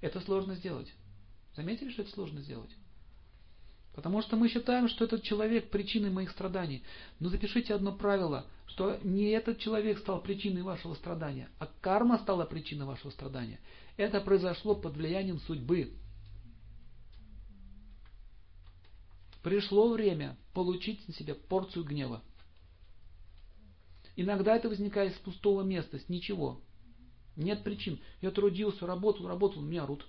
Это сложно сделать. Заметили, что это сложно сделать? Потому что мы считаем, что этот человек причиной моих страданий. Но запишите одно правило, что не этот человек стал причиной вашего страдания, а карма стала причиной вашего страдания. Это произошло под влиянием судьбы. Пришло время получить на себя порцию гнева. Иногда это возникает с пустого места, с ничего. Нет причин. Я трудился, работал, работал, меня рут.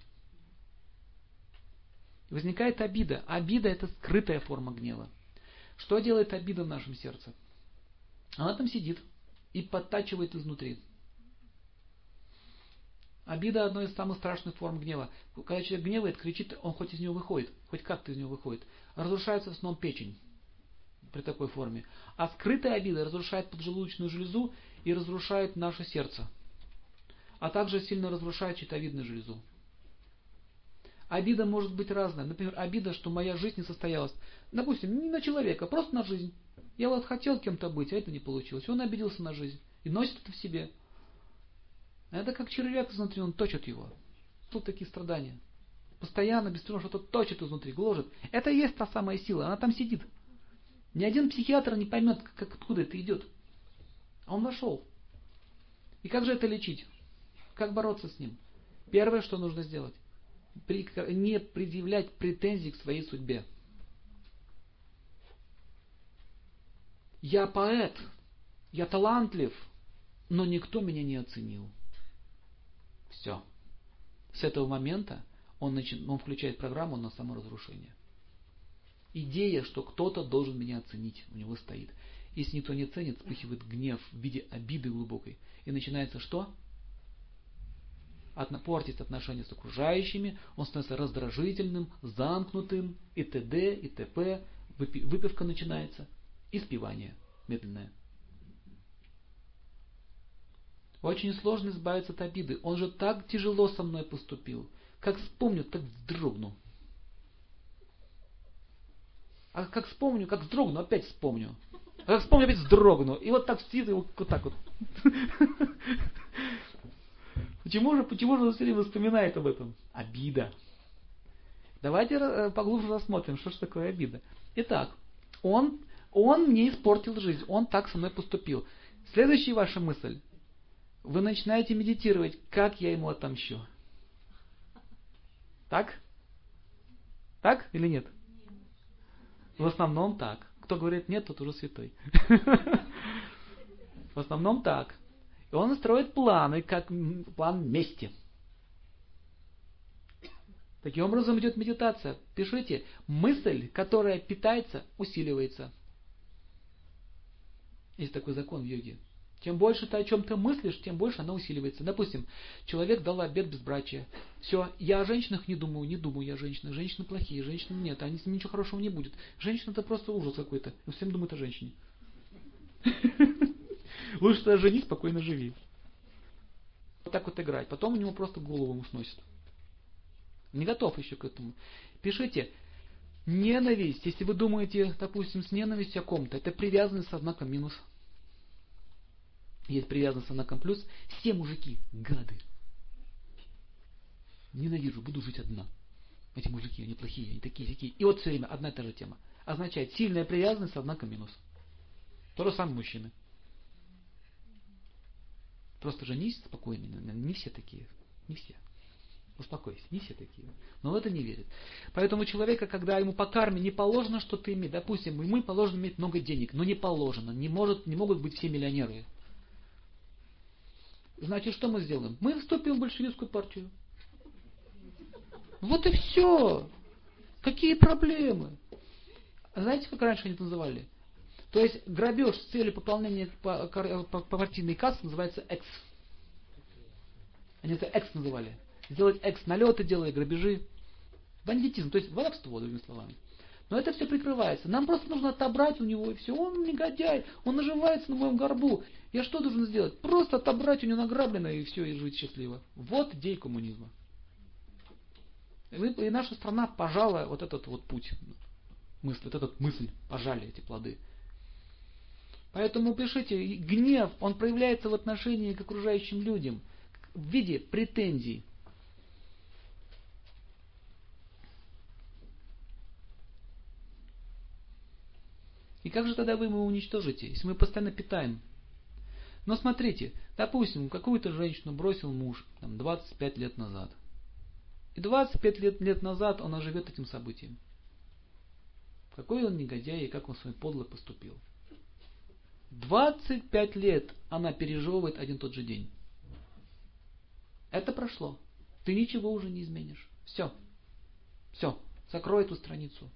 Возникает обида. Обида это скрытая форма гнева. Что делает обида в нашем сердце? Она там сидит и подтачивает изнутри. Обида одна из самых страшных форм гнева. Когда человек гневает, кричит, он хоть из него выходит, хоть как-то из него выходит. Разрушается в основном печень при такой форме. А скрытая обида разрушает поджелудочную железу и разрушает наше сердце. А также сильно разрушает щитовидную железу. Обида может быть разная. Например, обида, что моя жизнь не состоялась. Допустим, не на человека, а просто на жизнь. Я вот хотел кем-то быть, а это не получилось. Он обиделся на жизнь и носит это в себе. Это как червяк изнутри, он точит его. Тут такие страдания. Постоянно, без бесперерывно что-то точит изнутри, гложет. Это и есть та самая сила, она там сидит. Ни один психиатр не поймет, как, откуда это идет. А он вошел. И как же это лечить? Как бороться с ним? Первое, что нужно сделать. Не предъявлять претензий к своей судьбе. Я поэт, я талантлив, но никто меня не оценил. Все. С этого момента он, начи... он включает программу на саморазрушение. Идея, что кто-то должен меня оценить, у него стоит. Если никто не ценит, вспыхивает гнев в виде обиды глубокой. И начинается что? Портить отношения с окружающими, он становится раздражительным, замкнутым, и т.д., и т.п. Выпивка начинается, и спивание медленное. Очень сложно избавиться от обиды. Он же так тяжело со мной поступил. Как вспомню, так вздрогну. А как вспомню, как вздрогну, опять вспомню. А как вспомню, опять вздрогну. И вот так сидит, вот так вот. Почему же, почему же все время вспоминает об этом? Обида. Давайте э, поглубже рассмотрим, что же такое обида. Итак, он, он мне испортил жизнь, он так со мной поступил. Следующая ваша мысль. Вы начинаете медитировать, как я ему отомщу. Так? Так или нет? В основном так. Кто говорит нет, тот уже святой. В основном так. И он строит планы, как план мести. Таким образом идет медитация. Пишите, мысль, которая питается, усиливается. Есть такой закон в йоге. Чем больше ты о чем-то мыслишь, тем больше она усиливается. Допустим, человек дал обед безбрачия. Все, я о женщинах не думаю, не думаю я о женщинах. Женщины плохие, женщины нет, они с ними ничего хорошего не будет. Женщина это просто ужас какой-то. Всем думают о женщине. Лучше тогда женись, спокойно живи. Вот так вот играть. Потом у него просто голову ему сносит. Не готов еще к этому. Пишите, ненависть, если вы думаете, допустим, с ненавистью о ком-то, это привязанность со знаком минус есть привязанность на плюс, все мужики гады. Ненавижу, буду жить одна. Эти мужики, они плохие, они такие, такие. И вот все время одна и та же тема. Означает сильная привязанность, однако минус. То же самое мужчины. Просто женись спокойно. Не все такие. Не все. Успокойся, не все такие. Но в это не верит. Поэтому человека, когда ему по карме не положено что-то иметь, допустим, ему положено иметь много денег, но не положено, не, может, не могут быть все миллионеры. Значит, что мы сделаем? Мы вступим в большевистскую партию. Вот и все. Какие проблемы? Знаете, как раньше они это называли? То есть грабеж с целью пополнения по, партийной кассы называется экс. Они это экс называли. Сделать экс налеты, делая грабежи. Бандитизм, то есть воровство, другими словами. Но это все прикрывается. Нам просто нужно отобрать у него и все. Он негодяй, он наживается на моем горбу. Я что должен сделать? Просто отобрать у него награбленное и все, и жить счастливо. Вот идея коммунизма. И наша страна пожала вот этот вот путь, мысль, вот этот мысль, пожали эти плоды. Поэтому пишите, гнев, он проявляется в отношении к окружающим людям в виде претензий. И как же тогда вы его уничтожите, если мы постоянно питаем? Но смотрите, допустим, какую-то женщину бросил муж там, 25 лет назад. И 25 лет, лет назад она живет этим событием. Какой он негодяй и как он с вами подло поступил. 25 лет она пережевывает один тот же день. Это прошло. Ты ничего уже не изменишь. Все. Все. Закрой эту страницу.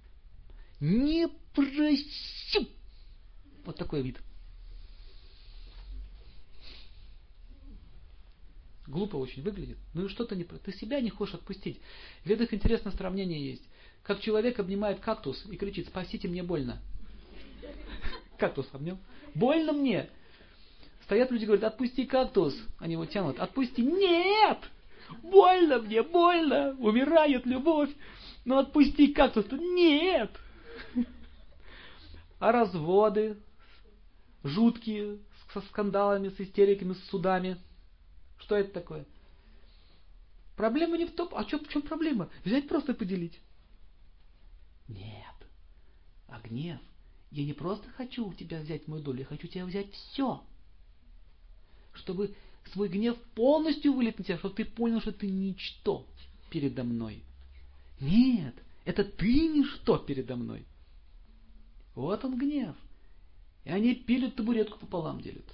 Не прощу. Вот такой вид. Глупо очень выглядит. Ну и что-то не... Ты себя не хочешь отпустить. В ведах интересное сравнение есть. Как человек обнимает кактус и кричит, спасите, мне больно. Кактус обнял. Больно мне. Стоят люди, говорят, отпусти кактус. Они его тянут. Отпусти. Нет! Больно мне, больно. Умирает любовь. Но отпусти кактус. Нет! А разводы жуткие, со скандалами, с истериками, с судами. Что это такое? Проблема не в том, а что, в чем проблема? Взять просто поделить. Нет. А гнев. Я не просто хочу у тебя взять мою долю, я хочу тебя взять все. Чтобы свой гнев полностью вылить на тебя, чтобы ты понял, что ты ничто передо мной. Нет, это ты ничто передо мной. Вот он гнев. И они пилят табуретку пополам делят.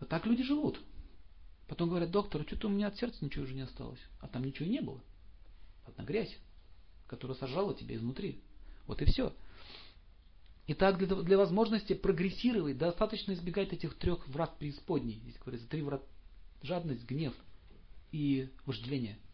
Вот так люди живут. Потом говорят, доктор, что-то у меня от сердца ничего уже не осталось. А там ничего не было. Одна грязь, которая сожрала тебя изнутри. Вот и все. Итак, для, для возможности прогрессировать достаточно избегать этих трех врат преисподней. Здесь говорится, три врат. Жадность, гнев и вожделение –